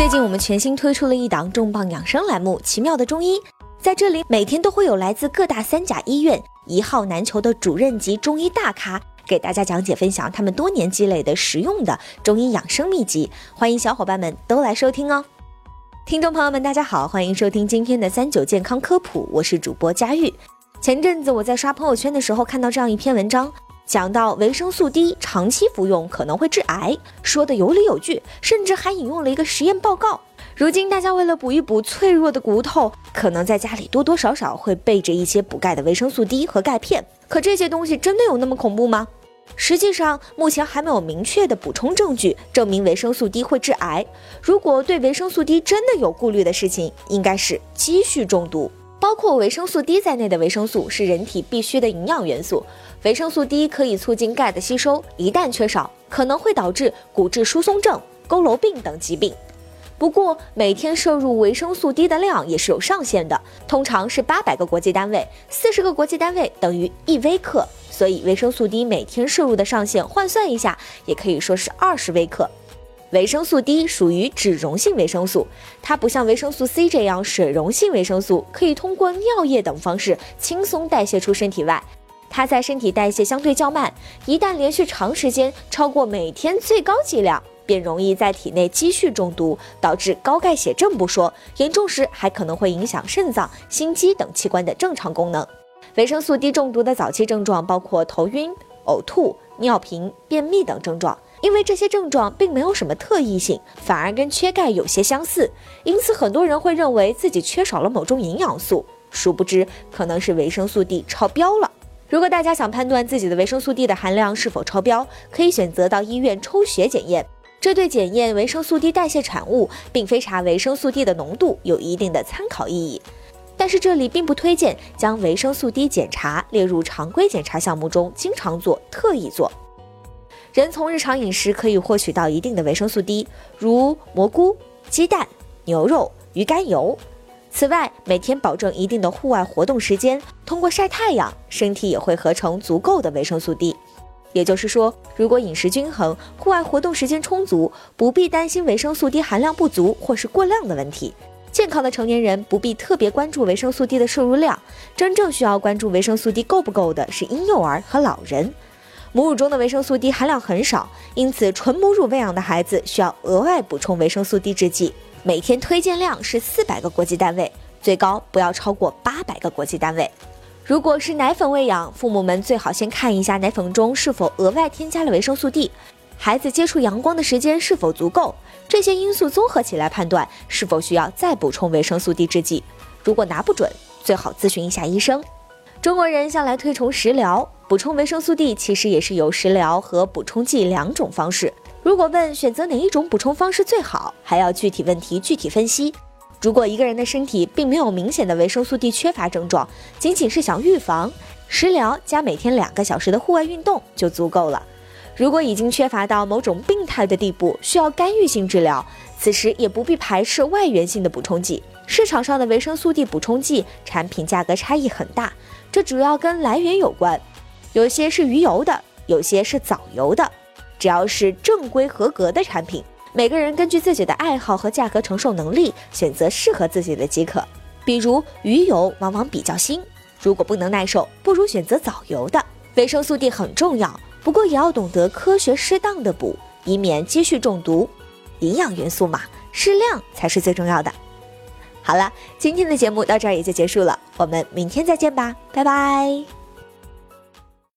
最近我们全新推出了一档重磅养生栏目《奇妙的中医》，在这里每天都会有来自各大三甲医院一号难求的主任级中医大咖，给大家讲解分享他们多年积累的实用的中医养生秘籍，欢迎小伙伴们都来收听哦。听众朋友们，大家好，欢迎收听今天的三九健康科普，我是主播佳玉。前阵子我在刷朋友圈的时候，看到这样一篇文章。讲到维生素 D 长期服用可能会致癌，说的有理有据，甚至还引用了一个实验报告。如今大家为了补一补脆弱的骨头，可能在家里多多少少会备着一些补钙的维生素 D 和钙片。可这些东西真的有那么恐怖吗？实际上，目前还没有明确的补充证据证明维生素 D 会致癌。如果对维生素 D 真的有顾虑的事情，应该是积蓄中毒。包括维生素 D 在内的维生素是人体必需的营养元素。维生素 D 可以促进钙的吸收，一旦缺少，可能会导致骨质疏松症、佝偻病等疾病。不过，每天摄入维生素 D 的量也是有上限的，通常是八百个国际单位，四十个国际单位等于一微克。所以，维生素 D 每天摄入的上限换算一下，也可以说是二十微克。维生素 D 属于脂溶性维生素，它不像维生素 C 这样水溶性维生素，可以通过尿液等方式轻松代谢出身体外。它在身体代谢相对较慢，一旦连续长时间超过每天最高剂量，便容易在体内积蓄中毒，导致高钙血症不说，严重时还可能会影响肾脏、心肌等器官的正常功能。维生素 D 中毒的早期症状包括头晕、呕吐、尿频、便秘等症状。因为这些症状并没有什么特异性，反而跟缺钙有些相似，因此很多人会认为自己缺少了某种营养素，殊不知可能是维生素 D 超标了。如果大家想判断自己的维生素 D 的含量是否超标，可以选择到医院抽血检验，这对检验维生素 D 代谢产物，并非查维生素 D 的浓度有一定的参考意义。但是这里并不推荐将维生素 D 检查列入常规检查项目中，经常做、特意做。人从日常饮食可以获取到一定的维生素 D，如蘑菇、鸡蛋、牛肉、鱼肝油。此外，每天保证一定的户外活动时间，通过晒太阳，身体也会合成足够的维生素 D。也就是说，如果饮食均衡，户外活动时间充足，不必担心维生素 D 含量不足或是过量的问题。健康的成年人不必特别关注维生素 D 的摄入量，真正需要关注维生素 D 够不够的是婴幼儿和老人。母乳中的维生素 D 含量很少，因此纯母乳喂养的孩子需要额外补充维生素 D 制剂，每天推荐量是四百个国际单位，最高不要超过八百个国际单位。如果是奶粉喂养，父母们最好先看一下奶粉中是否额外添加了维生素 D，孩子接触阳光的时间是否足够，这些因素综合起来判断是否需要再补充维生素 D 制剂。如果拿不准，最好咨询一下医生。中国人向来推崇食疗。补充维生素 D 其实也是有食疗和补充剂两种方式。如果问选择哪一种补充方式最好，还要具体问题具体分析。如果一个人的身体并没有明显的维生素 D 缺乏症状，仅仅是想预防，食疗加每天两个小时的户外运动就足够了。如果已经缺乏到某种病态的地步，需要干预性治疗，此时也不必排斥外源性的补充剂。市场上的维生素 D 补充剂产品价格差异很大，这主要跟来源有关。有些是鱼油的，有些是藻油的，只要是正规合格的产品，每个人根据自己的爱好和价格承受能力选择适合自己的即可。比如鱼油往往比较腥，如果不能耐受，不如选择藻油的。维生素 D 很重要，不过也要懂得科学适当的补，以免积蓄中毒。营养元素嘛，适量才是最重要的。好了，今天的节目到这儿也就结束了，我们明天再见吧，拜拜。